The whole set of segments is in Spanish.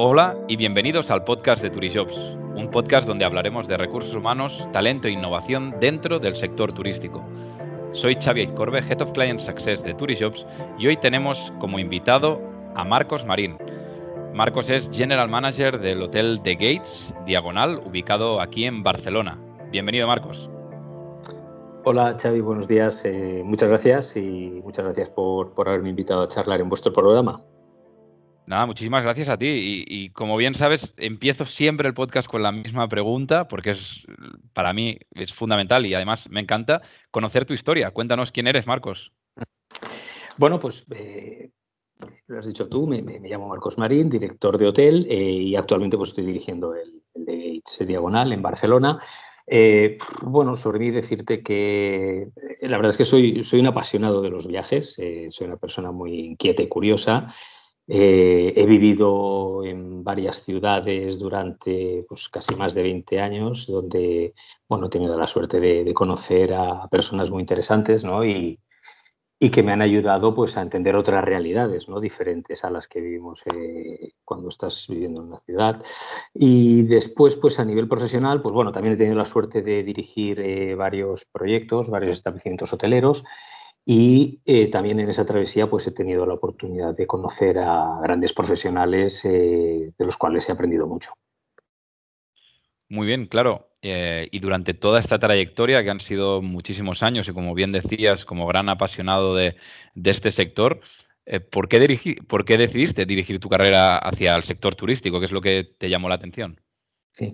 Hola y bienvenidos al podcast de Turijobs, un podcast donde hablaremos de recursos humanos, talento e innovación dentro del sector turístico. Soy Xavier Corbe, Head of Client Success de Turijobs y hoy tenemos como invitado a Marcos Marín. Marcos es General Manager del Hotel The Gates, Diagonal, ubicado aquí en Barcelona. Bienvenido, Marcos. Hola Xavi, buenos días. Eh, muchas gracias y muchas gracias por, por haberme invitado a charlar en vuestro programa. Nada, muchísimas gracias a ti. Y, como bien sabes, empiezo siempre el podcast con la misma pregunta, porque es para mí es fundamental y además me encanta conocer tu historia. Cuéntanos quién eres, Marcos. Bueno, pues eh, lo has dicho tú, me, llamo Marcos Marín, director de hotel, eh, y actualmente pues, estoy dirigiendo el, de Gates Diagonal en Barcelona. Eh, bueno, sobre mí decirte que la verdad es que soy, soy un apasionado de los viajes, soy una persona muy inquieta y curiosa. Eh, he vivido en varias ciudades durante pues, casi más de 20 años, donde bueno, he tenido la suerte de, conocer a personas muy interesantes ¿no? y, y, que me han ayudado pues, a entender otras realidades ¿no? diferentes a las que vivimos eh, cuando estás viviendo en una ciudad. Y después, pues a nivel profesional, pues bueno, también he tenido la suerte de dirigir eh, varios proyectos, varios establecimientos hoteleros y eh, también en esa travesía pues he tenido la oportunidad de conocer a grandes profesionales eh, de los cuales he aprendido mucho. Muy bien, claro. Eh, y durante toda esta trayectoria, que han sido muchísimos años, y como bien decías, como gran apasionado de, este sector, ¿por, qué ¿por qué decidiste dirigir tu carrera hacia el sector turístico? ¿Qué es lo que te llamó la atención? Sí.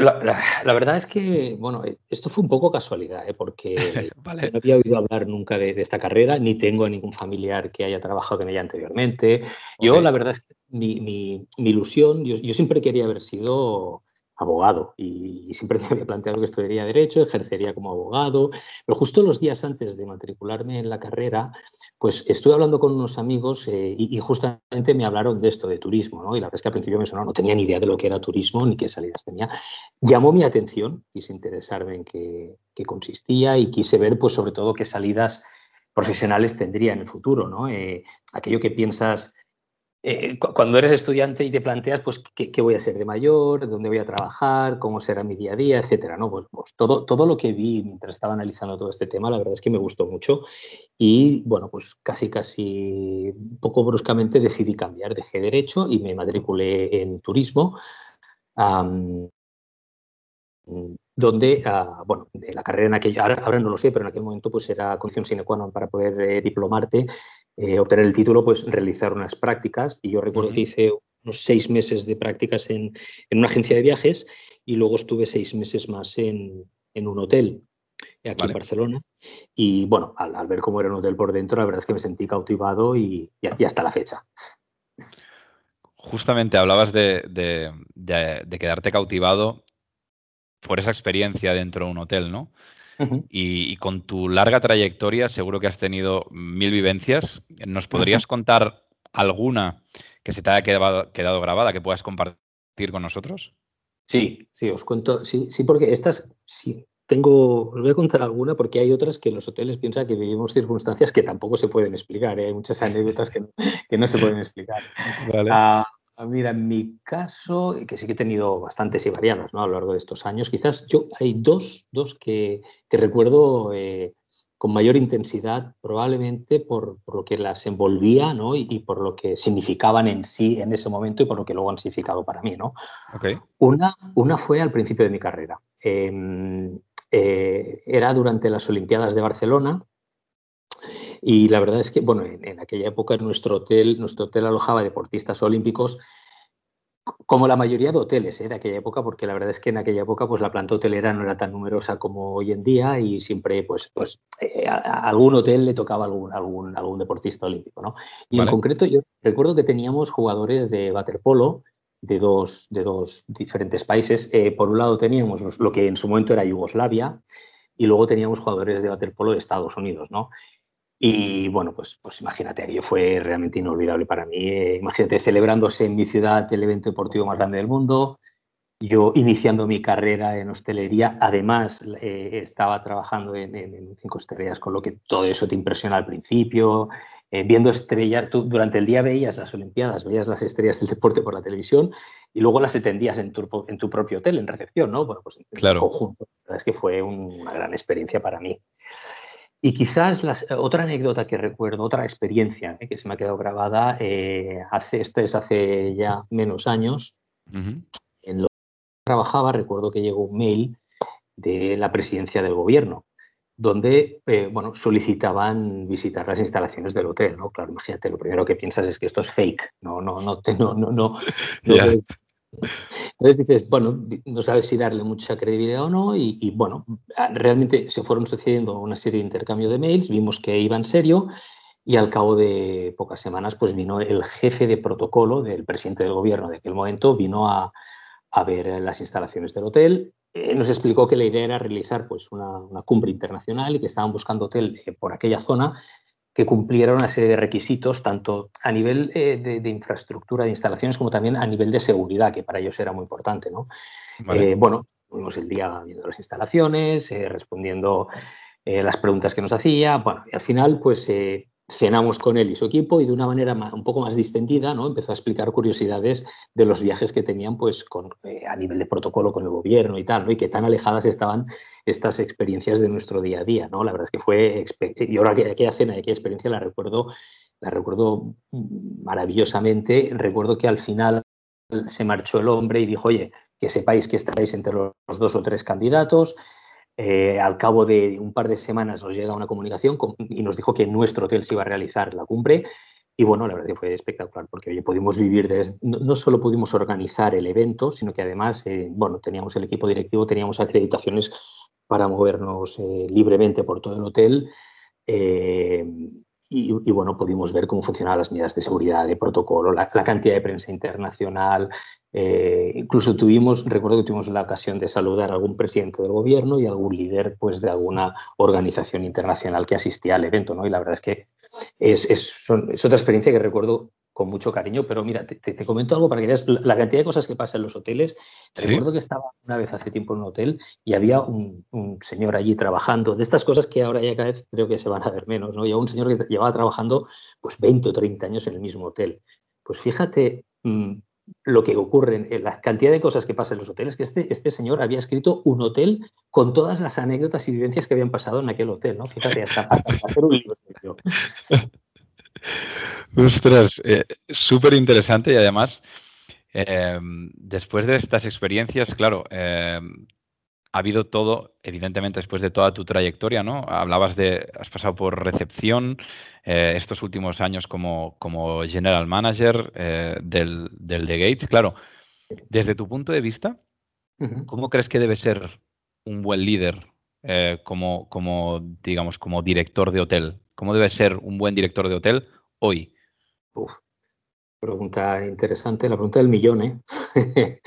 La, verdad es que, bueno, esto fue un poco casualidad, ¿eh? porque no había oído hablar nunca de, esta carrera, ni tengo a ningún familiar que haya trabajado en ella anteriormente. Yo, la verdad es que mi, mi, ilusión, yo, yo, siempre quería haber sido abogado y, siempre me había planteado que estudiaría Derecho, ejercería como abogado, pero justo los días antes de matricularme en la carrera, pues estuve hablando con unos amigos eh, y, justamente me hablaron de esto, de turismo, ¿no? Y la verdad es que al principio me sonó, no tenía ni idea de lo que era turismo ni qué salidas tenía. Llamó mi atención, quise interesarme en qué, consistía y quise ver, pues sobre todo, qué salidas profesionales tendría en el futuro, ¿no? Eh, aquello que piensas eh, cuando eres estudiante y te planteas, pues, ¿qué, voy a ser de mayor? ¿Dónde voy a trabajar? ¿Cómo será mi día a día? Etcétera, ¿no? Pues, pues, todo, todo lo que vi mientras estaba analizando todo este tema, la verdad es que me gustó mucho y, bueno, pues casi, casi, poco bruscamente decidí cambiar. Dejé Derecho y me matriculé en Turismo. donde, ah, bueno, la carrera en aquella, ahora, no lo sé, pero en aquel momento pues era condición sine qua non para poder eh, diplomarte eh, obtener el título, pues realizar unas prácticas. Y yo recuerdo que hice unos seis meses de prácticas en, una agencia de viajes y luego estuve seis meses más en, un hotel aquí en Barcelona. Y bueno, al, ver cómo era un hotel por dentro, la verdad es que me sentí cautivado y, hasta la fecha. Justamente hablabas de, de, quedarte cautivado por esa experiencia dentro de un hotel, ¿no? Y, con tu larga trayectoria seguro que has tenido mil vivencias. ¿Nos podrías contar alguna que se te haya quedado, grabada que puedas compartir con nosotros? Sí, sí, os cuento, sí, sí, porque estas, sí, tengo, os voy a contar alguna porque hay otras que los hoteles piensan que vivimos circunstancias que tampoco se pueden explicar. ¿eh? Hay muchas anécdotas que, no se pueden explicar. Vale. Ah, mira, en mi caso, que sí que he tenido bastantes y variadas ¿no? a lo largo de estos años, quizás yo hay dos, dos que, recuerdo eh, con mayor intensidad, probablemente por, lo que las envolvía ¿no? y, por lo que significaban en sí en ese momento y por lo que luego han significado para mí. ¿no? Una, una fue al principio de mi carrera. Em, eh, era durante las Olimpiadas de Barcelona y la verdad es que, bueno, en, aquella época nuestro hotel, nuestro hotel alojaba deportistas olímpicos, como la mayoría de hoteles ¿eh? de aquella época, porque la verdad es que en aquella época pues la planta hotelera no era tan numerosa como hoy en día y siempre pues, pues eh, a, algún hotel le tocaba algún, algún, algún deportista olímpico. ¿no? Y en concreto yo recuerdo que teníamos jugadores de waterpolo de dos, de dos diferentes países. Eh, por un lado teníamos lo que en su momento era Yugoslavia y luego teníamos jugadores de waterpolo de Estados Unidos. ¿no? Y bueno, pues, pues imagínate, aquello fue realmente inolvidable para mí. Eh, imagínate celebrándose en mi ciudad el evento deportivo más grande del mundo, yo iniciando mi carrera en hostelería, además eh, estaba trabajando en, cinco estrellas, con lo que todo eso te impresiona al principio, eh, viendo estrellas, tú durante el día veías las Olimpiadas, veías las estrellas del deporte por la televisión y luego las atendías en tu, en tu propio hotel, en recepción, ¿no? Bueno, pues en claro. conjunto. La verdad es que fue una gran experiencia para mí. Y quizás otra anécdota que recuerdo, otra experiencia ¿eh? que se me ha quedado grabada, hace, este es hace ya menos años, en lo trabajaba, recuerdo que llegó un mail de la presidencia del gobierno, donde eh, bueno, solicitaban visitar las instalaciones del hotel, ¿no? Claro, imagínate, lo primero que piensas es que esto es fake, no, no, no, no, no, no. Entonces dices, bueno, no sabes si darle mucha credibilidad o no, y, bueno, realmente se fueron sucediendo una serie de intercambio de mails, vimos que iba en serio, y al cabo de pocas semanas, pues vino el jefe de protocolo del presidente del gobierno de aquel momento, vino a, a ver las instalaciones del hotel. Eh, nos explicó que la idea era realizar pues, una, cumbre internacional y que estaban buscando hotel eh, por aquella zona que cumpliera una serie de requisitos, tanto a nivel eh, de, infraestructura de instalaciones como también a nivel de seguridad, que para ellos era muy importante. ¿no? bueno, tuvimos el día viendo las instalaciones, respondiendo las preguntas que nos hacía. Bueno, y al final, pues cenamos con él y su equipo y de una manera un poco más distendida ¿no? empezó a explicar curiosidades de los viajes que tenían pues con, eh, a nivel de protocolo con el gobierno y tal, ¿no? y que tan alejadas estaban estas experiencias de nuestro día a día. La verdad es que fue, y ahora aquella cena y aquella experiencia la recuerdo, la recuerdo maravillosamente, recuerdo que al final se marchó el hombre y dijo, oye, que sepáis que estáis entre los dos o tres candidatos, eh, al cabo de un par de semanas nos llega una comunicación y nos dijo que en nuestro hotel se iba a realizar la cumbre. Y bueno, la verdad fue espectacular porque oye, pudimos vivir, no, solo pudimos organizar el evento, sino que además, eh, bueno, teníamos el equipo directivo, teníamos acreditaciones para movernos eh, libremente por todo el hotel. Y, bueno, pudimos ver cómo funcionaban las medidas de seguridad, de protocolo, la cantidad de prensa internacional, eh, incluso tuvimos, recuerdo que tuvimos la ocasión de saludar a algún presidente del gobierno y algún líder pues, de alguna organización internacional que asistía al evento, ¿no? Y la verdad es que es, es, otra experiencia que recuerdo con mucho cariño, pero mira, te, comento algo para que veas la cantidad de cosas que pasa en los hoteles. Recuerdo que estaba una vez hace tiempo en un hotel y había un, señor allí trabajando, de estas cosas que ahora ya cada vez creo que se van a ver menos, ¿no? Y un señor que llevaba trabajando pues 20 o 30 años en el mismo hotel. Pues fíjate, mm, lo que ocurre, la cantidad de cosas que pasan en los hoteles, que este, este señor había escrito un hotel con todas las anécdotas y vivencias que habían pasado en aquel hotel, ¿no? Fíjate, hasta hacer un libro. Ostras, eh, súper interesante y además, eh, después de estas experiencias, claro, eh, ha habido todo, evidentemente, después de toda tu trayectoria, ¿no? Hablabas de, has pasado por recepción, eh, estos últimos años como, como general manager eh, del, del The Gates. Claro, desde tu punto de vista, ¿cómo crees que debe ser un buen líder eh, como, como, digamos, como director de hotel? ¿Cómo debe ser un buen director de hotel hoy? pregunta interesante, la pregunta del millón, ¿eh?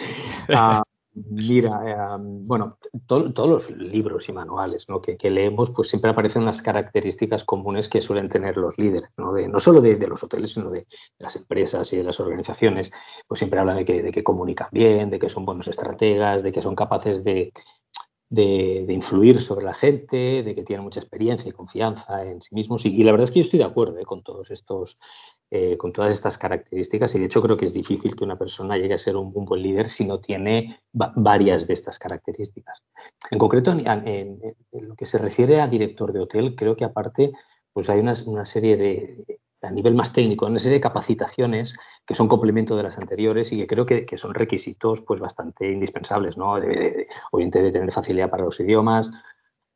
Ah, Mira, em, bueno, todos los libros y manuales que, leemos, pues siempre aparecen las características comunes que suelen tener los líderes, no, de, no solo de, los hoteles, sino de, las empresas y de las organizaciones. Pues siempre habla de que, de que comunican bien, de que son buenos estrategas, de que son capaces de, de, influir sobre la gente, de que tienen mucha experiencia y confianza en sí mismos. Y, la verdad es que yo estoy de acuerdo ¿eh? con todos estos, eh, con todas estas características. Y de hecho creo que es difícil que una persona llegue a ser un, buen líder si no tiene varias de estas características. En concreto, en, lo que se refiere a director de hotel, creo que aparte pues hay una serie de, a nivel más técnico, una serie de capacitaciones que son complemento de las anteriores y que creo que, son requisitos pues bastante indispensables, ¿no? obviamente debe tener facilidad para los idiomas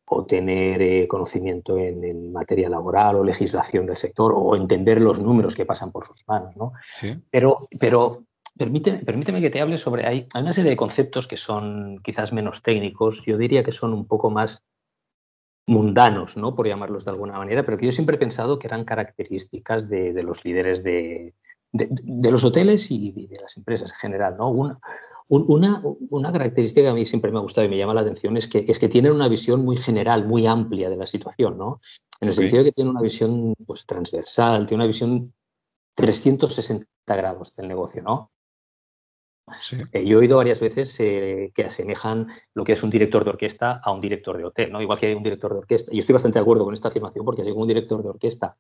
o tener eh, conocimiento en, materia laboral o legislación del sector o entender los números que pasan por sus manos, ¿no? Pero, pero permíteme, permíteme que te hable sobre, hay, hay una serie de conceptos que son quizás menos técnicos, yo diría que son un poco más mundanos, ¿no? por llamarlos de alguna manera, pero que yo siempre he pensado que eran características de, los líderes de, los hoteles y de las empresas en general. ¿no? Una, una, característica que a mí siempre me ha gustado y me llama la atención es que, es que tienen una visión muy general, muy amplia de la situación, ¿no? en el sentido de que tienen una visión pues, transversal, tiene una visión 360 grados del negocio. ¿no? Eh, yo he oído varias veces eh, que asemejan lo que es un director de orquesta a un director de hotel, ¿no? Igual que hay un director de orquesta. Y estoy bastante de acuerdo con esta afirmación porque así como un director de orquesta,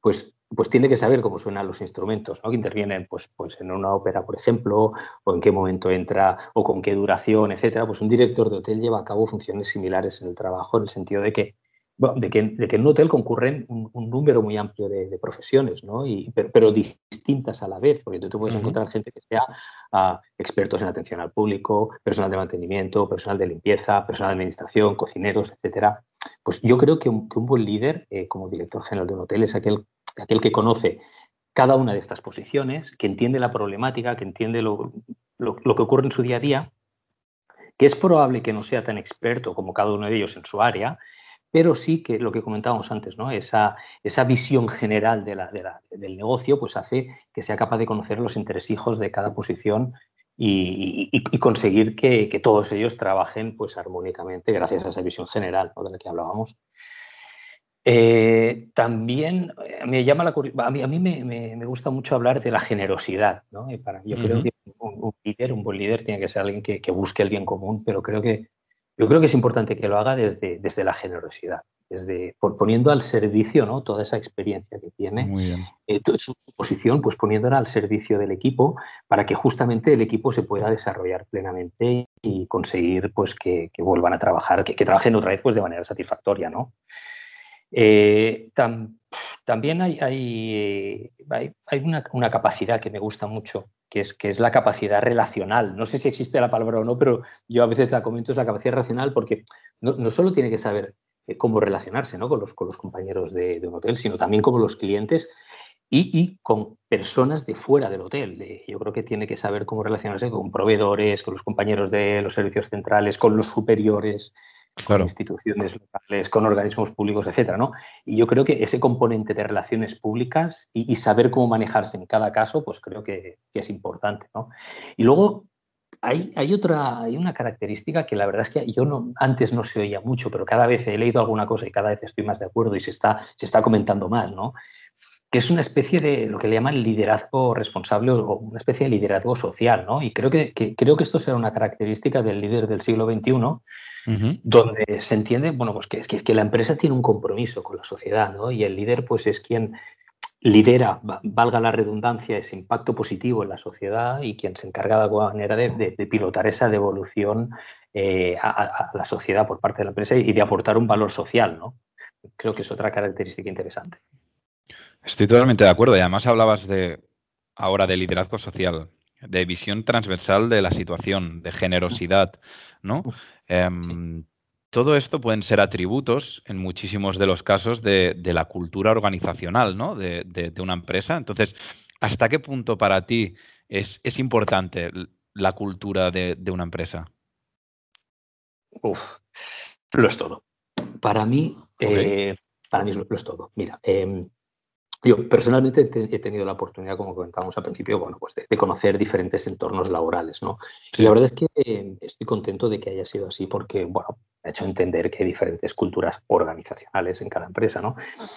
pues, pues tiene que saber cómo suenan los instrumentos, ¿no? Que intervienen, pues, pues en una ópera, por ejemplo, o en qué momento entra, o con qué duración, etcétera. Pues un director de hotel lleva a cabo funciones similares en el trabajo, en el sentido de que de, que, en un hotel concurren un, número muy amplio de, profesiones, ¿no? Y, pero, distintas a la vez, porque tú te puedes encontrar gente que sea ah, expertos en atención al público, personal de mantenimiento, personal de limpieza, personal de administración, cocineros, etcétera. Pues yo creo que un, buen líder, eh, como director general de un hotel, es aquel, aquel que conoce cada una de estas posiciones, que entiende la problemática, que entiende lo, lo, que ocurre en su día a día, que es probable que no sea tan experto como cada uno de ellos en su área, pero sí que lo que comentábamos antes, ¿no? esa, esa visión general de la, del negocio pues hace que sea capaz de conocer los entresijos de cada posición y, conseguir que, todos ellos trabajen pues armónicamente gracias a esa visión general de la que hablábamos. Eh, también eh, me llama la a mí, a mí me, gusta mucho hablar de la generosidad. ¿no? para, yo creo que un, líder, un buen líder tiene que ser alguien que, que busque el bien común, pero creo que yo creo que es importante que lo haga desde, desde la generosidad, desde por, poniendo al servicio ¿no? toda esa experiencia que tiene, eh, su, posición, pues poniéndola al servicio del equipo para que justamente el equipo se pueda desarrollar plenamente y conseguir pues que, vuelvan a trabajar, que, trabajen otra vez pues de manera satisfactoria, ¿no? Eh, también hay, hay, hay, una, una, capacidad que me gusta mucho que es, que es la capacidad relacional. No sé si existe la palabra o no, pero yo a veces la comento, es la capacidad relacional porque no, solo tiene que saber eh, cómo relacionarse ¿no? con, los, con los compañeros de, un hotel, sino también con los clientes y, con personas de fuera del hotel. Yo creo que tiene que saber cómo relacionarse con proveedores, con los compañeros de los servicios centrales, con los superiores, con instituciones locales, con organismos públicos, etcétera, ¿no? Y yo creo que ese componente de relaciones públicas y, saber cómo manejarse en cada caso, pues creo que, es importante, ¿no? Y luego hay, hay, otra, hay una característica que la verdad es que yo no, antes no se oía mucho, pero cada vez he leído alguna cosa y cada vez estoy más de acuerdo y se está, se está comentando más, ¿no? que es una especie de lo que le llaman liderazgo responsable o una especie de liderazgo social, ¿no? Y creo que, creo que esto será una característica del líder del siglo XXI, donde se entiende, bueno, pues que, que, que, la empresa tiene un compromiso con la sociedad, ¿no? Y el líder, pues, es quien lidera, valga la redundancia, ese impacto positivo en la sociedad y quien se encarga de alguna manera de, pilotar esa devolución eh, a, la sociedad por parte de la empresa y de aportar un valor social, ¿no? Creo que es otra característica interesante. Estoy totalmente de acuerdo y además hablabas de ahora de liderazgo social, de visión transversal de la situación, de generosidad, ¿no? Em, todo esto pueden ser atributos, en muchísimos de los casos, de, la cultura organizacional ¿no? de, una empresa. Entonces, ¿hasta qué punto para ti es, importante la cultura de, una empresa? Uf, lo es todo. Para mí, eh, para mí lo, es todo. Mira, em, yo personalmente he tenido la oportunidad, como comentábamos al principio, bueno, pues de, conocer diferentes entornos laborales, ¿no? Y la verdad es que eh, estoy contento de que haya sido así porque, bueno, me ha hecho entender que hay diferentes culturas organizacionales en cada empresa, ¿no?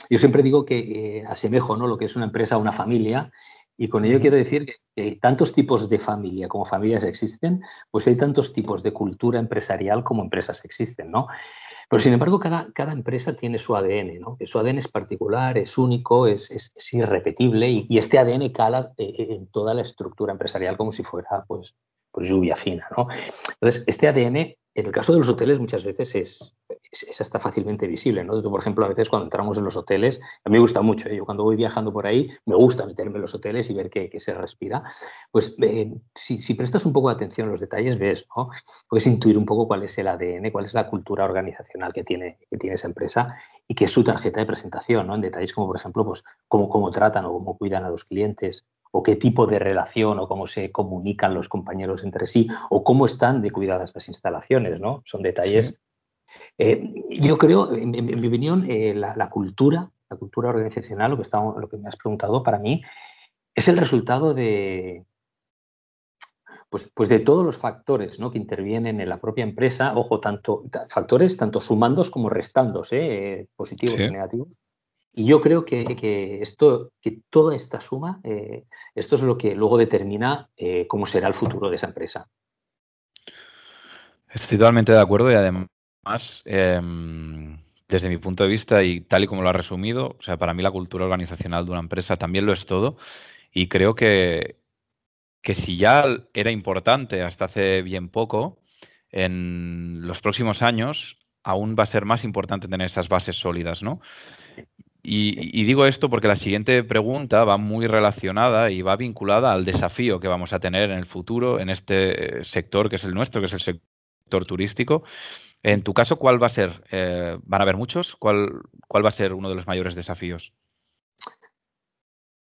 Yo siempre digo que eh, asemejo, ¿no? Lo que es una empresa a una familia y con ello quiero decir que, tantos tipos de familia como familias existen, pues hay tantos tipos de cultura empresarial como empresas existen, ¿no? Pero sin embargo, cada, cada empresa tiene su ADN, ¿no? Que su ADN es particular, es único, es, es, irrepetible y, este ADN cala eh, eh, en toda la estructura empresarial como si fuera pues, pues lluvia fina, ¿no? Entonces, este ADN, en el caso de los hoteles, muchas veces es, es, hasta fácilmente visible, ¿no? por ejemplo, a veces cuando entramos en los hoteles, a mí me gusta mucho, ¿eh? yo cuando voy viajando por ahí, me gusta meterme en los hoteles y ver qué, se respira. Pues eh, si, prestas un poco de atención a los detalles, ves, ¿no? Puedes intuir un poco cuál es el ADN, cuál es la cultura organizacional que tiene, que tiene esa empresa y qué es su tarjeta de presentación, ¿no? En detalles como, por ejemplo, pues cómo, cómo tratan o cómo cuidan a los clientes, o qué tipo de relación o cómo se comunican los compañeros entre sí o cómo están de cuidadas las instalaciones, ¿no? Son detalles eh, yo creo, en, mi opinión, eh, la, cultura, la cultura organizacional, lo que, estamos, lo que me has preguntado, para mí, es el resultado de, pues, pues de todos los factores ¿no? que intervienen en la propia empresa, ojo, tanto factores tanto sumandos como restandos, ¿eh? positivos y negativos, y yo creo que, esto, que toda esta suma, eh, esto es lo que luego determina eh, cómo será el futuro de esa empresa. Estoy totalmente de acuerdo y además, em, desde mi punto de vista y tal y como lo ha resumido, o sea, para mí la cultura organizacional de una empresa también lo es todo y creo que, que si ya era importante hasta hace bien poco, en los próximos años aún va a ser más importante tener esas bases sólidas, ¿no? Y, digo esto porque la siguiente pregunta va muy relacionada y va vinculada al desafío que vamos a tener en el futuro en este sector que es el nuestro, que es el sector turístico. En tu caso, ¿cuál va a ser? Eh, ¿Van a haber muchos? ¿Cuál, ¿Cuál va a ser uno de los mayores desafíos?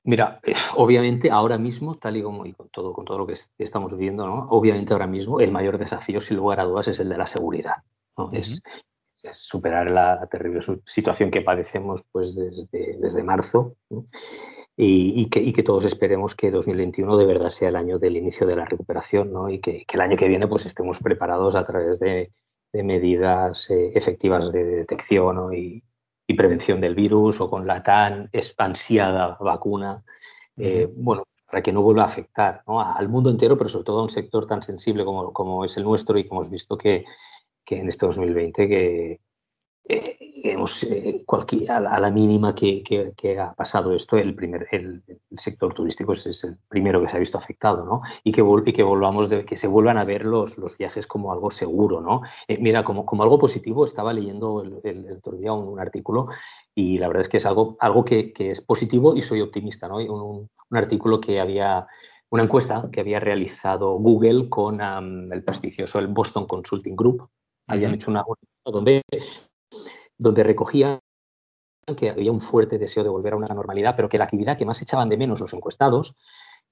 Mira, eh, obviamente ahora mismo, tal y como y con todo, con todo lo que estamos viviendo, ¿no? obviamente ahora mismo el mayor desafío, sin lugar a dudas, es el de la seguridad. ¿no? es, superar la terrible situación que padecemos pues desde, desde marzo y, que, todos esperemos que 2021 de verdad sea el año del inicio de la recuperación y que, el año que viene pues estemos preparados a través de, medidas eh, efectivas de detección y, prevención del virus o con la tan expansiada vacuna, eh, bueno, para que no vuelva a afectar al mundo entero, pero sobre todo a un sector tan sensible como, como es el nuestro y que hemos visto que, que en este 2020 que eh, eh, a, la, mínima que, que, ha pasado esto, el, primer, el, sector turístico es, el primero que se ha visto afectado, ¿no? Y que, y que volvamos, de, que se vuelvan a ver los, los viajes como algo seguro, ¿no? Eh, mira, como, como algo positivo, estaba leyendo el, otro día un, artículo y la verdad es que es algo, algo que, que es positivo y soy optimista, ¿no? Un, un artículo que había una encuesta que había realizado Google con el prestigioso el Boston Consulting Group, habían hecho una donde, donde recogían que había un fuerte deseo de volver a una normalidad, pero que la actividad que más echaban de menos los encuestados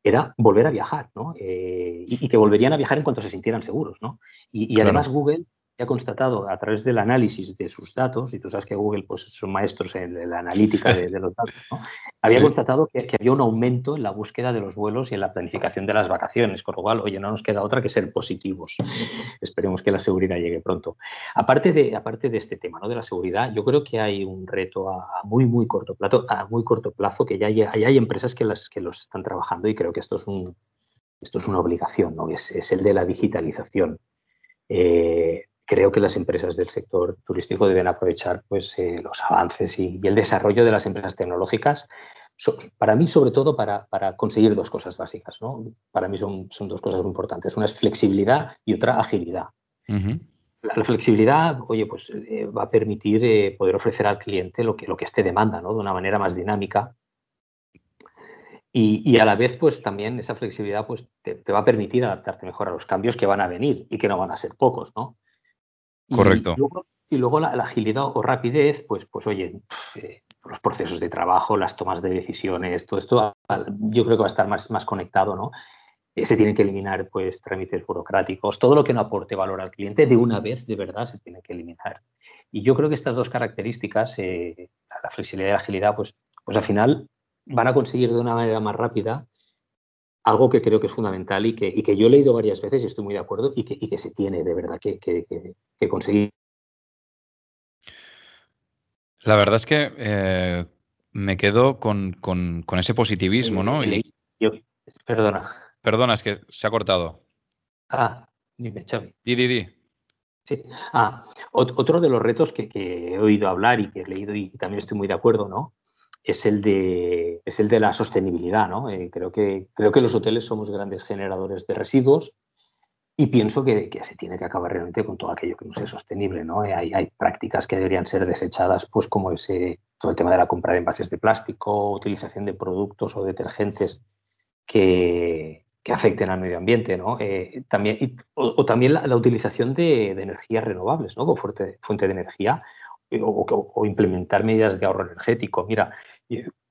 era volver a viajar, ¿no? Eh, y, que volverían a viajar en cuanto se sintieran seguros, ¿no? Y, además Google ha constatado a través del análisis de sus datos, y tú sabes que Google pues, son maestros en la analítica de, los datos, había constatado que, había un aumento en la búsqueda de los vuelos y en la planificación de las vacaciones, con lo cual, oye, no nos queda otra que ser positivos. Esperemos que la seguridad llegue pronto. Aparte de, aparte de este tema ¿no? de la seguridad, yo creo que hay un reto a, muy, muy corto plazo, a muy corto plazo que ya hay, hay empresas que, las, que los están trabajando y creo que esto es un, esto es una obligación, ¿no? es, es el de la digitalización. Eh, creo que las empresas del sector turístico deben aprovechar pues, eh, los avances y, el desarrollo de las empresas tecnológicas, para mí sobre todo para, conseguir dos cosas básicas. ¿no? Para mí son, son, dos cosas muy importantes. Una es flexibilidad y otra agilidad. la, flexibilidad, oye, pues eh, va a permitir eh, poder ofrecer al cliente lo que, lo que esté demanda, ¿no? De una manera más dinámica. Y, y, a la vez, pues también esa flexibilidad pues, te, te, va a permitir adaptarte mejor a los cambios que van a venir y que no van a ser pocos, ¿no? Correcto. Y luego, la, agilidad o rapidez, pues, pues oye, eh, los procesos de trabajo, las tomas de decisiones, todo esto yo creo que va a estar más, más conectado, ¿no? Eh, se tienen que eliminar pues trámites burocráticos, todo lo que no aporte valor al cliente de una vez, de verdad, se tiene que eliminar. Y yo creo que estas dos características, eh, la flexibilidad y la agilidad, pues, pues al final van a conseguir de una manera más rápida algo que creo que es fundamental y que, que yo he leído varias veces y estoy muy de acuerdo y que, se tiene de verdad que, conseguir. La verdad es que eh, me quedo con, ese positivismo, ¿no? perdona. Perdona, es que se ha cortado. Ah, dime, Xavi. Di, di, di. Sí. Ah, otro de los retos que, he oído hablar y que he leído y también estoy muy de acuerdo, ¿no? Es el de, es el de la sostenibilidad. ¿no? Eh, creo, que, creo que los hoteles somos grandes generadores de residuos y pienso que, se tiene que acabar realmente con todo aquello que no sea sostenible. ¿no? Eh, hay, hay, prácticas que deberían ser desechadas, pues como ese, todo el tema de la compra de envases de plástico, utilización de productos o detergentes que, que afecten al medio ambiente. ¿no? Eh, también, o, también la, utilización de, de, energías renovables ¿no? como fuente, fuente de energía o, implementar medidas de ahorro energético. Mira,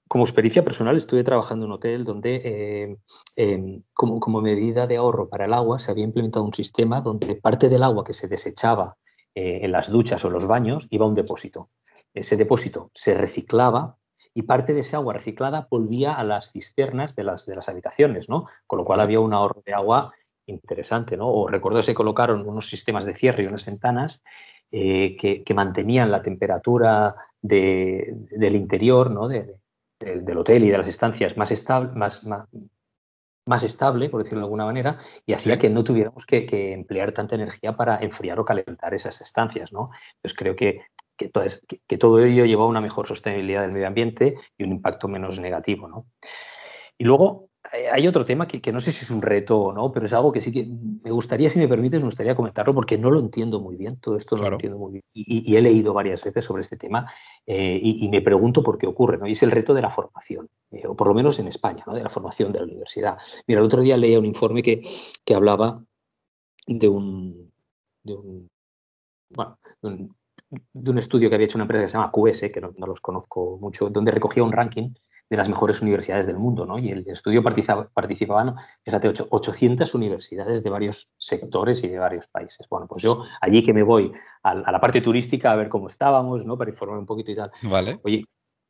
como experiencia personal estuve trabajando en un hotel donde eh, em, como, medida de ahorro para el agua se había implementado un sistema donde parte del agua que se desechaba eh, en las duchas o los baños iba a un depósito. Ese depósito se reciclaba y parte de esa agua reciclada volvía a las cisternas de las, de las habitaciones, ¿no? Con lo cual había un ahorro de agua interesante, ¿no? O recuerdo que se colocaron unos sistemas de cierre y unas ventanas que, mantenían la temperatura del interior ¿no? del hotel y de las estancias más estable, más, más, estable, por decirlo de alguna manera, y hacía que no tuviéramos que, emplear tanta energía para enfriar o calentar esas estancias. ¿no? Entonces creo que, que, todo ello lleva a una mejor sostenibilidad del medio ambiente y un impacto menos negativo. ¿no? Y luego eh, hay otro tema que, no sé si es un reto o no, pero es algo que sí que me gustaría, si me permites, me gustaría comentarlo porque no lo entiendo muy bien, todo esto no lo entiendo muy bien. Y, he leído varias veces sobre este tema eh, y, me pregunto por qué ocurre, ¿no? Y es el reto de la formación, eh, o por lo menos en España, ¿no? De la formación de la universidad. Mira, el otro día leía un informe que, que hablaba de un, de un, bueno, de un, estudio que había hecho una empresa que se llama QS, que no, no los conozco mucho, donde recogía un ranking de las mejores universidades del mundo, ¿no? Y el estudio participaba, participaban, fíjate, 800 universidades de varios sectores y de varios países. Bueno, pues yo allí que me voy a, la parte turística a ver cómo estábamos, ¿no? Para informar un poquito y tal. Vale. Oye,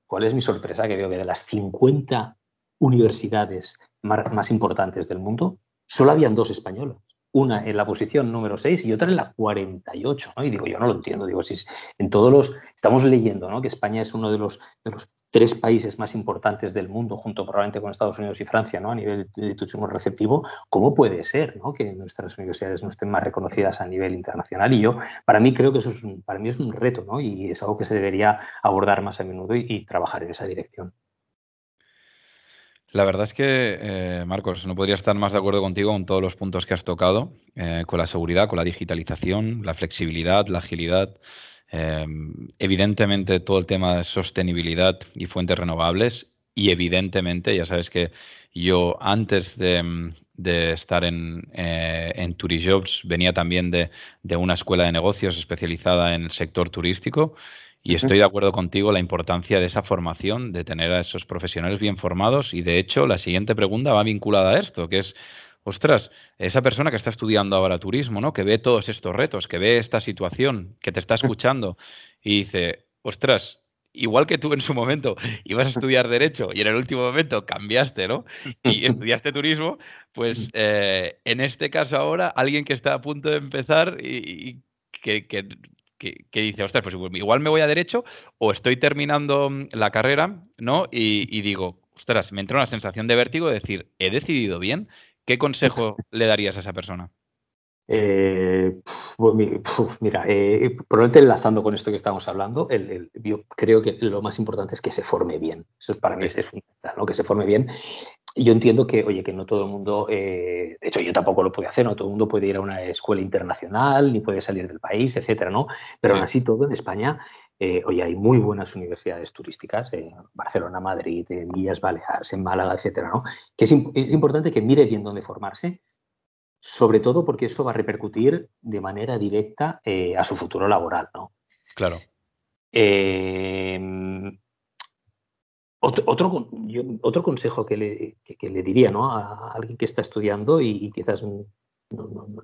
¿cuál es mi sorpresa? Que veo que de las 50 universidades más, importantes del mundo, solo habían dos españolas una en la posición número 6 y otra en la 48, ¿no? Y digo, yo no lo entiendo, digo, si en todos los, estamos leyendo, ¿no? Que España es uno de los, de los tres países más importantes del mundo, junto probablemente con Estados Unidos y Francia, ¿no? a nivel de turismo receptivo, ¿cómo puede ser ¿no? que nuestras universidades no estén más reconocidas a nivel internacional? Y yo, para mí, creo que eso es un, para mí es un reto ¿no? y es algo que se debería abordar más a menudo y, trabajar en esa dirección. La verdad es que, eh, Marcos, no podría estar más de acuerdo contigo con todos los puntos que has tocado, eh, con la seguridad, con la digitalización, la flexibilidad, la agilidad. Em, evidentemente todo el tema de sostenibilidad y fuentes renovables y evidentemente, ya sabes que yo antes de, estar en, eh, en Turijobs venía también de, una escuela de negocios especializada en el sector turístico y estoy de acuerdo contigo la importancia de esa formación, de tener a esos profesionales bien formados y de hecho la siguiente pregunta va vinculada a esto, que es ostras, esa persona que está estudiando ahora turismo, ¿no? Que ve todos estos retos, que ve esta situación, que te está escuchando y dice, ostras, igual que tú en su momento ibas a estudiar derecho y en el último momento cambiaste, ¿no? Y estudiaste turismo, pues eh, en este caso ahora alguien que está a punto de empezar y, que, dice, ostras, pues igual me voy a derecho o estoy terminando la carrera, ¿no? Y, y digo, ostras, me entra una sensación de vértigo de decir, he decidido bien, ¿Qué consejo le darías a esa persona? Eh, mira, eh, probablemente enlazando con esto que estamos hablando, yo creo que lo más importante es que se forme bien. Eso es para mí es fundamental, ¿no? que se forme bien. Y yo entiendo que, oye, que no todo el mundo, eh, de hecho yo tampoco lo puedo hacer, no todo el mundo puede ir a una escuela internacional, ni puede salir del país, etcétera, ¿no? Pero aún así todo en España, oye, hay muy buenas universidades turísticas, en Barcelona, Madrid, en Villas Baleares, en Málaga, etcétera, ¿no? Que es, es importante que mire bien dónde formarse, sobre todo porque eso va a repercutir de manera directa eh, a su futuro laboral, ¿no? Claro. Em, otro, otro, consejo que le, le, diría ¿no? a alguien que está estudiando y, quizás no,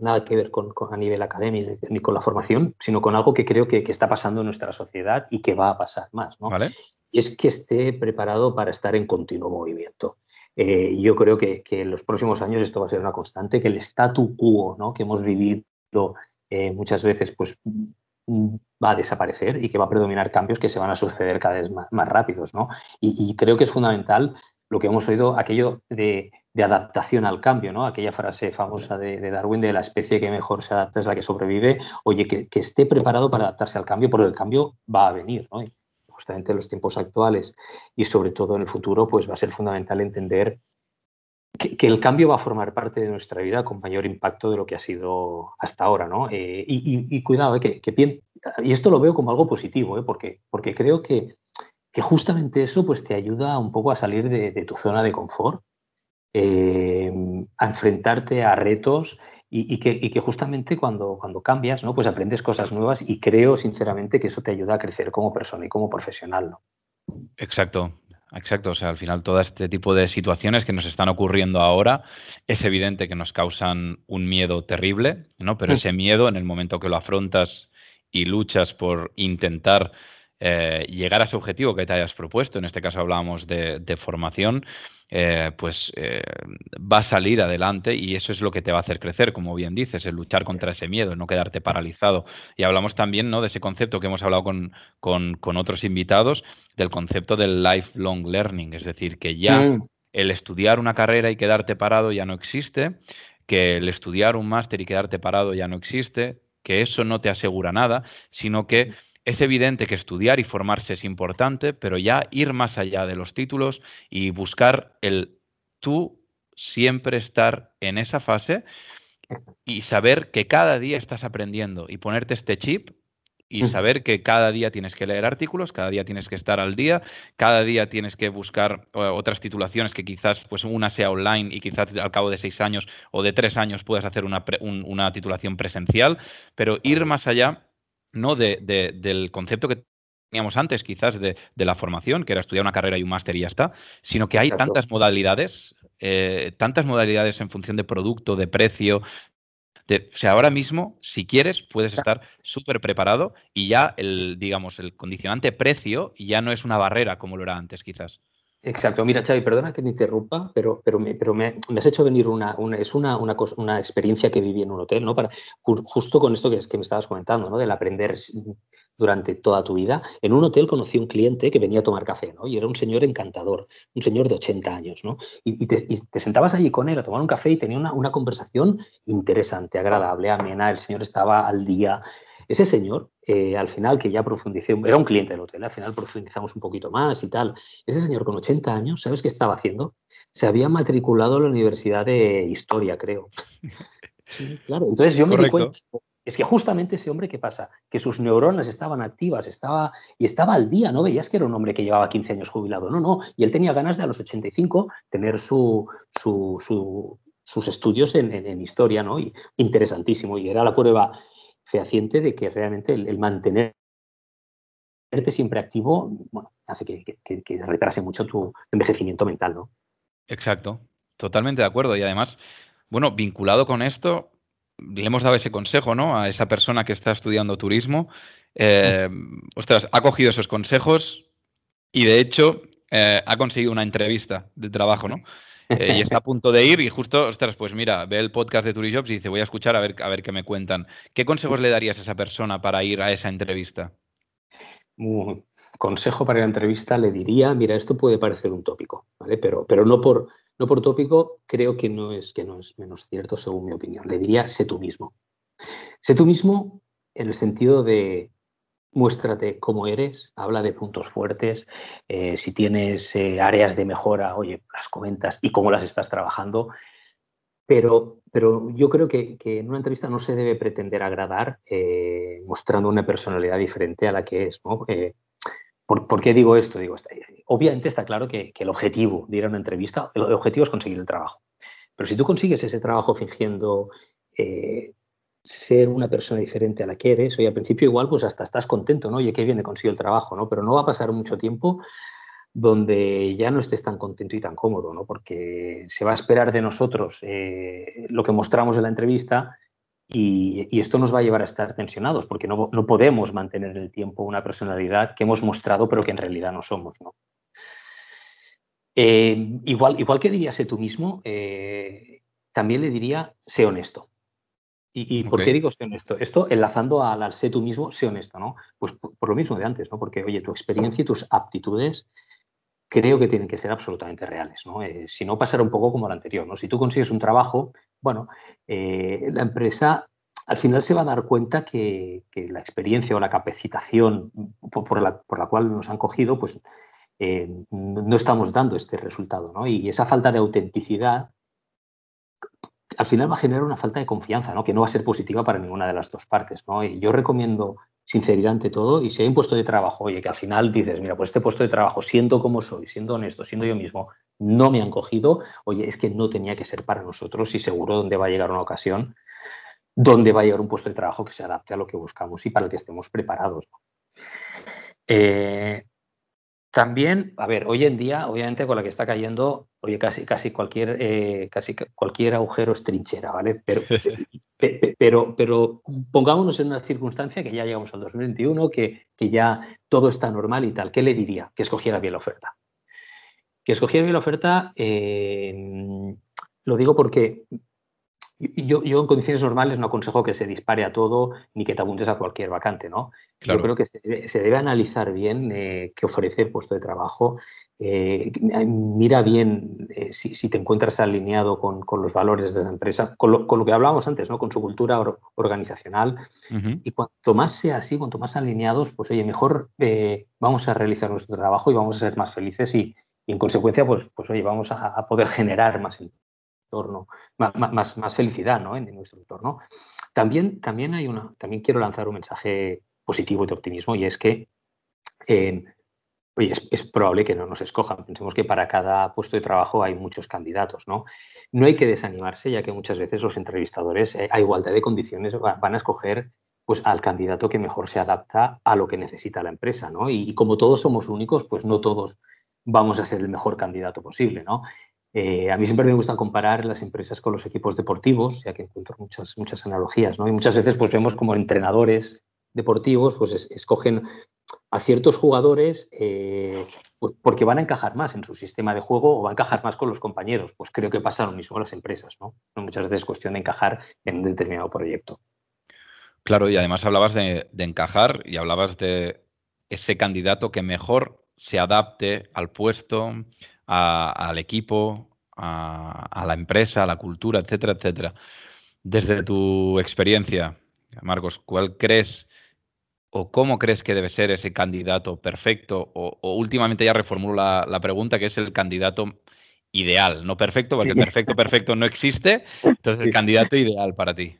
nada que ver con, a nivel académico ni con la formación, sino con algo que creo que, está pasando en nuestra sociedad y que va a pasar más. ¿no? Y es que esté preparado para estar en continuo movimiento. Eh, yo creo que, en los próximos años esto va a ser una constante, que el statu quo ¿no? que hemos vivido eh, muchas veces pues, va a desaparecer y que va a predominar cambios que se van a suceder cada vez más, rápidos. ¿no? Y, creo que es fundamental lo que hemos oído, aquello de, adaptación al cambio, ¿no? aquella frase famosa de, Darwin de la especie que mejor se adapta es la que sobrevive, oye, que, que esté preparado para adaptarse al cambio, porque el cambio va a venir. ¿no? justamente en los tiempos actuales y sobre todo en el futuro, pues va a ser fundamental entender que, el cambio va a formar parte de nuestra vida con mayor impacto de lo que ha sido hasta ahora, ¿no? Eh, y, cuidado, eh, que, y esto lo veo como algo positivo, eh, porque, porque creo que, que, justamente eso pues, te ayuda un poco a salir de, de tu zona de confort, a enfrentarte a retos y, que, justamente cuando, cuando cambias, ¿no? Pues aprendes cosas nuevas y creo sinceramente que eso te ayuda a crecer como persona y como profesional, ¿no? Exacto, Exacto, o sea, al final todo este tipo de situaciones que nos están ocurriendo ahora es evidente que nos causan un miedo terrible, ¿no? Pero mm. ese miedo, en el momento que lo afrontas y luchas por intentar eh, llegar a ese objetivo que te hayas propuesto, en este caso hablábamos de, formación, eh, pues eh, va a salir adelante y eso es lo que te va a hacer crecer, como bien dices, el luchar contra ese miedo, no quedarte paralizado. Y hablamos también ¿no? de ese concepto que hemos hablado con, con, otros invitados, del concepto del lifelong learning, es decir, que ya mm. el estudiar una carrera y quedarte parado ya no existe, que el estudiar un máster y quedarte parado ya no existe, que eso no te asegura nada, sino que es evidente que estudiar y formarse es importante, pero ya ir más allá de los títulos y buscar el tú siempre estar en esa fase y saber que cada día estás aprendiendo y ponerte este chip y saber que cada día tienes que leer artículos, cada día tienes que estar al día, cada día tienes que buscar otras titulaciones que quizás pues una sea online y quizás al cabo de seis años o de tres años puedas hacer una, una titulación presencial, pero ir más allá no de, del concepto que teníamos antes, quizás de, la formación, que era estudiar una carrera y un máster y ya está, sino que hay tantas modalidades, eh, tantas modalidades en función de producto, de precio. o sea, ahora mismo, si quieres, puedes estar súper preparado y ya el, digamos, el condicionante precio ya no es una barrera como lo era antes, quizás. Exacto. Mira, Xavi, perdona que me interrumpa, pero, pero, me, has hecho venir una, es una, una, una, experiencia que viví en un hotel, ¿no? Para, justo con esto que, que me estabas comentando, ¿no? Del aprender durante toda tu vida. En un hotel conocí un cliente que venía a tomar café, ¿no? Y era un señor encantador, un señor de 80 años, ¿no? Y, te, y te, sentabas allí con él a tomar un café y tenía una, una conversación interesante, agradable, amena. El señor estaba al día, ese señor, eh, al final, que ya profundicé, era un cliente del hotel, al final profundizamos un poquito más y tal. Ese señor con 80 años, ¿sabes qué estaba haciendo? Se había matriculado en la Universidad de Historia, creo. Sí, claro. Entonces yo me di cuenta. Es que justamente ese hombre, ¿qué pasa? Que sus neuronas estaban activas, estaba y estaba al día, ¿no? Veías que era un hombre que llevaba 15 años jubilado, no, no. Y él tenía ganas de a los 85 tener su, sus estudios en, en, historia, ¿no? Y interesantísimo. Y era la prueba fehaciente de que realmente el, mantenerte siempre activo, bueno, hace que, retrase mucho tu envejecimiento mental, ¿no? Exacto, totalmente de acuerdo. Y además, bueno, vinculado con esto, le hemos dado ese consejo, ¿no? A esa persona que está estudiando turismo. Eh, ostras, ha cogido esos consejos y de hecho eh, ha conseguido una entrevista de trabajo, ¿no? Eh, y está a punto de ir y justo, ostras, pues mira, ve el podcast de Turijobs y dice, voy a escuchar a ver, a ver qué me cuentan. ¿Qué consejos le darías a esa persona para ir a esa entrevista? consejo para la entrevista le diría, mira, esto puede parecer un tópico, ¿vale? Pero, pero no, por, no por tópico, creo que no, es, que no es menos cierto según mi opinión. Le diría, sé tú mismo. Sé tú mismo en el sentido de, muéstrate cómo eres, habla de puntos fuertes, eh, si tienes eh, áreas de mejora, oye, las comentas y cómo las estás trabajando. Pero, pero yo creo que, en una entrevista no se debe pretender agradar eh, mostrando una personalidad diferente a la que es. ¿por, qué digo esto? Digo, obviamente está claro que, que, el objetivo de ir a una entrevista, el objetivo es conseguir el trabajo. Pero si tú consigues ese trabajo fingiendo ser una persona diferente a la que eres, oye, al principio igual pues hasta estás contento, ¿no? Oye, qué bien he conseguido el trabajo, ¿no? Pero no va a pasar mucho tiempo donde ya no estés tan contento y tan cómodo, ¿no? Porque se va a esperar de nosotros eh, lo que mostramos en la entrevista y, esto nos va a llevar a estar tensionados, porque no, podemos mantener en el tiempo una personalidad que hemos mostrado pero que en realidad no somos, ¿no? Eh, igual, que dirías tú mismo, eh, también le diría, sé honesto. ¿Y, por qué digo sé honesto? Esto enlazando al, al sé tú mismo, sé honesto, ¿no? Pues por, lo mismo de antes, ¿no? Porque, oye, tu experiencia y tus aptitudes creo que tienen que ser absolutamente reales, ¿no? Eh, si no, pasará un poco como lo anterior, ¿no? Si tú consigues un trabajo, bueno, eh, la empresa al final se va a dar cuenta que, la experiencia o la capacitación por, la, cual nos han cogido, pues eh, no estamos dando este resultado, ¿no? Y esa falta de autenticidad al final va a generar una falta de confianza, ¿no? Que no va a ser positiva para ninguna de las dos partes, ¿no? Y yo recomiendo sinceridad ante todo y si hay un puesto de trabajo, oye, que al final dices, mira, pues este puesto de trabajo, siendo como soy, siendo honesto, siendo yo mismo, no me han cogido, oye, es que no tenía que ser para nosotros y seguro donde va a llegar una ocasión donde va a llegar un puesto de trabajo que se adapte a lo que buscamos y para el que estemos preparados. Eh, también, a ver, hoy en día, obviamente con la que está cayendo, oye, casi, casi, cualquier, eh, casi cualquier agujero es trinchera, ¿vale? Pero, pero, pero pongámonos en una circunstancia que ya llegamos al 2021, que, que ya todo está normal y tal. ¿Qué le diría? Que escogiera bien la oferta. Que escogí bien la oferta, eh, lo digo porque yo, yo, en condiciones normales no aconsejo que se dispare a todo ni que te apuntes a cualquier vacante, ¿no? Yo creo que se debe, analizar bien eh, qué ofrece el puesto de trabajo. Eh, mira bien eh, si, te encuentras alineado con, los valores de esa empresa, con lo, que hablábamos antes, ¿no? con su cultura organizacional. Y cuanto más sea así, cuanto más alineados, pues oye, mejor vamos a realizar nuestro trabajo y vamos a ser más felices y, en consecuencia, pues, pues oye, vamos a, poder generar más más, felicidad en, nuestro entorno. También, hay una, también quiero lanzar un mensaje positivo y de optimismo, y es que eh, es, probable que no nos escojan. Pensemos que para cada puesto de trabajo hay muchos candidatos, ¿no? Hay que desanimarse, ya que muchas veces los entrevistadores, eh, a igualdad de condiciones, van a escoger pues, al candidato que mejor se adapta a lo que necesita la empresa, ¿no? Y, como todos somos únicos, pues no todos vamos a ser el mejor candidato posible, ¿no? Eh, a mí siempre me gusta comparar las empresas con los equipos deportivos, ya que encuentro muchas, muchas analogías, ¿no? Y muchas veces pues vemos como entrenadores deportivos pues escogen a ciertos jugadores eh, pues porque van a encajar más en su sistema de juego o van a encajar más con los compañeros. Pues creo que pasa lo mismo con las empresas, ¿no? Muchas veces es cuestión de encajar en un determinado proyecto. Claro, y además hablabas de, encajar y hablabas de ese candidato que mejor se adapte al puesto, al equipo, a, a, la empresa, a la cultura, etcétera, etcétera. Desde tu experiencia, Marcos, ¿cuál crees o cómo crees que debe ser ese candidato perfecto? O, últimamente ya reformulo la, pregunta, que es el candidato ideal, no perfecto, porque perfecto, perfecto no existe. Entonces, el candidato ideal para ti.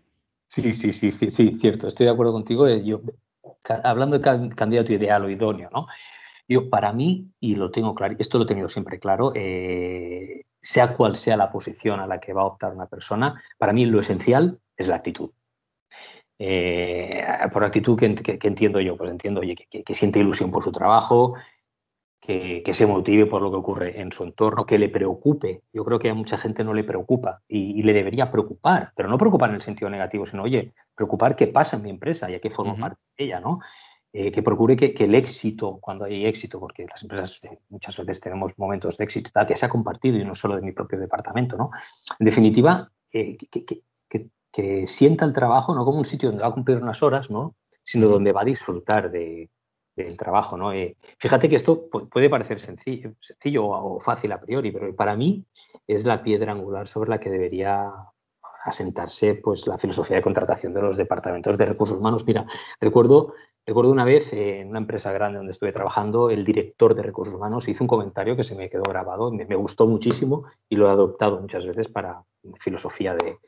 Sí, sí, sí, sí, cierto. Estoy de acuerdo contigo. Eh, yo, hablando de candidato ideal o idóneo, ¿no? Yo, para mí, y lo tengo claro, esto lo he tenido siempre claro, eh, sea cual sea la posición a la que va a optar una persona, para mí lo esencial es la actitud. Eh, por actitud que, entiendo yo, pues entiendo oye, que, siente ilusión por su trabajo, que, se motive por lo que ocurre en su entorno, que le preocupe. Yo creo que a mucha gente no le preocupa y, le debería preocupar, pero no preocupar en el sentido negativo, sino, oye, preocupar qué pasa en mi empresa y a qué forma parte de ella, ¿no? Eh, que procure que, el éxito, cuando hay éxito, porque las empresas eh, muchas veces tenemos momentos de éxito, tal, que sea compartido y no solo de mi propio departamento, ¿no? En definitiva, que, que sienta el trabajo no como un sitio donde va a cumplir unas horas, ¿no? sino donde va a disfrutar del trabajo. ¿no? Eh, fíjate que esto puede parecer sencillo, sencillo o fácil a priori, pero para mí es la piedra angular sobre la que debería asentarse pues, la filosofía de contratación de los departamentos de recursos humanos. Mira, recuerdo, recuerdo una vez en una empresa grande donde estuve trabajando, el director de recursos humanos hizo un comentario que se me quedó grabado, me, me gustó muchísimo y lo he adoptado muchas veces para filosofía de,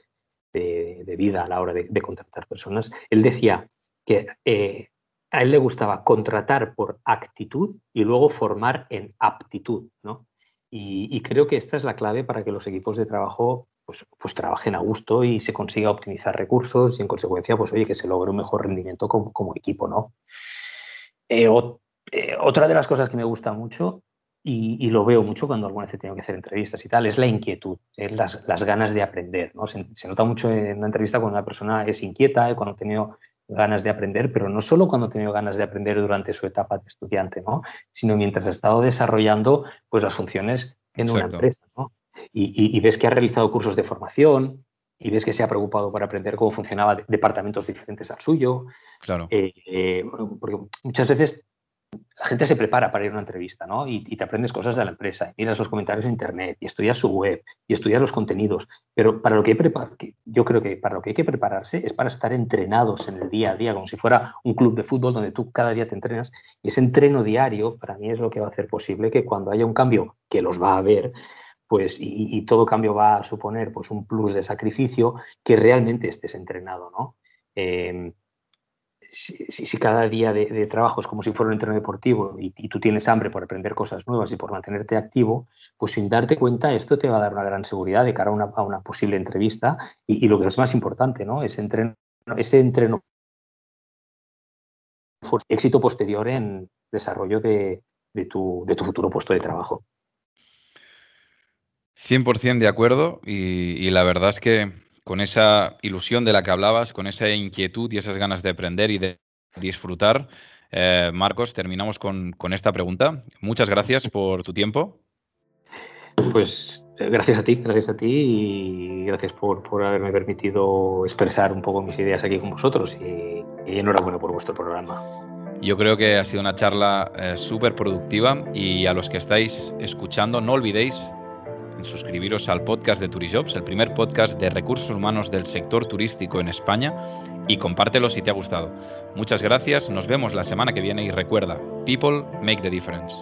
de, vida a la hora de, contratar personas, él decía que eh, a él le gustaba contratar por actitud y luego formar en aptitud, ¿no? Y, creo que esta es la clave para que los equipos de trabajo pues, pues, trabajen a gusto y se consiga optimizar recursos y en consecuencia, pues oye, que se logre un mejor rendimiento como, equipo, ¿no? Eh, eh, otra de las cosas que me gusta mucho y, lo veo mucho cuando alguna vez tengo que hacer entrevistas y tal, es la inquietud, es las, ganas de aprender. ¿no? Se, nota mucho en una entrevista cuando una persona es inquieta, cuando ha tenido ganas de aprender, pero no solo cuando ha tenido ganas de aprender durante su etapa de estudiante, ¿no? sino mientras ha estado desarrollando pues, las funciones en una empresa. ¿no? Y, ves que ha realizado cursos de formación, y ves que se ha preocupado por aprender cómo funcionaban departamentos diferentes al suyo. Claro. Eh, eh, porque muchas veces la gente se prepara para ir a una entrevista, ¿no? Y, te aprendes cosas de la empresa, y miras los comentarios en internet, y estudias su web, y estudias los contenidos. Pero para lo que, hay yo creo que para lo que hay que prepararse es para estar entrenados en el día a día, como si fuera un club de fútbol donde tú cada día te entrenas. Y ese entreno diario, para mí, es lo que va a hacer posible que cuando haya un cambio, que los va a haber, pues, y, todo cambio va a suponer pues, un plus de sacrificio, que realmente estés entrenado, ¿no? Eh, si, cada día de, trabajo es como si fuera un entreno deportivo y, tú tienes hambre por aprender cosas nuevas y por mantenerte activo, pues sin darte cuenta esto te va a dar una gran seguridad de cara a una, posible entrevista y, lo que es más importante, ¿no? Ese entreno, ese entreno éxito posterior en desarrollo de tu futuro puesto de trabajo. 100% de acuerdo y la verdad es que con esa ilusión de la que hablabas, con esa inquietud y esas ganas de aprender y de disfrutar. Eh, Marcos, terminamos con, esta pregunta. Muchas gracias por tu tiempo. Pues eh, gracias a ti, gracias a ti y gracias por, por haberme permitido expresar un poco mis ideas aquí con vosotros y, enhorabuena por vuestro programa. Yo creo que ha sido una charla eh, súper productiva y a los que estáis escuchando no olvidéis suscribiros al podcast de Turijobs, el primer podcast de recursos humanos del sector turístico en España y compártelo si te ha gustado. Muchas gracias, nos vemos la semana que viene y recuerda, people make the difference.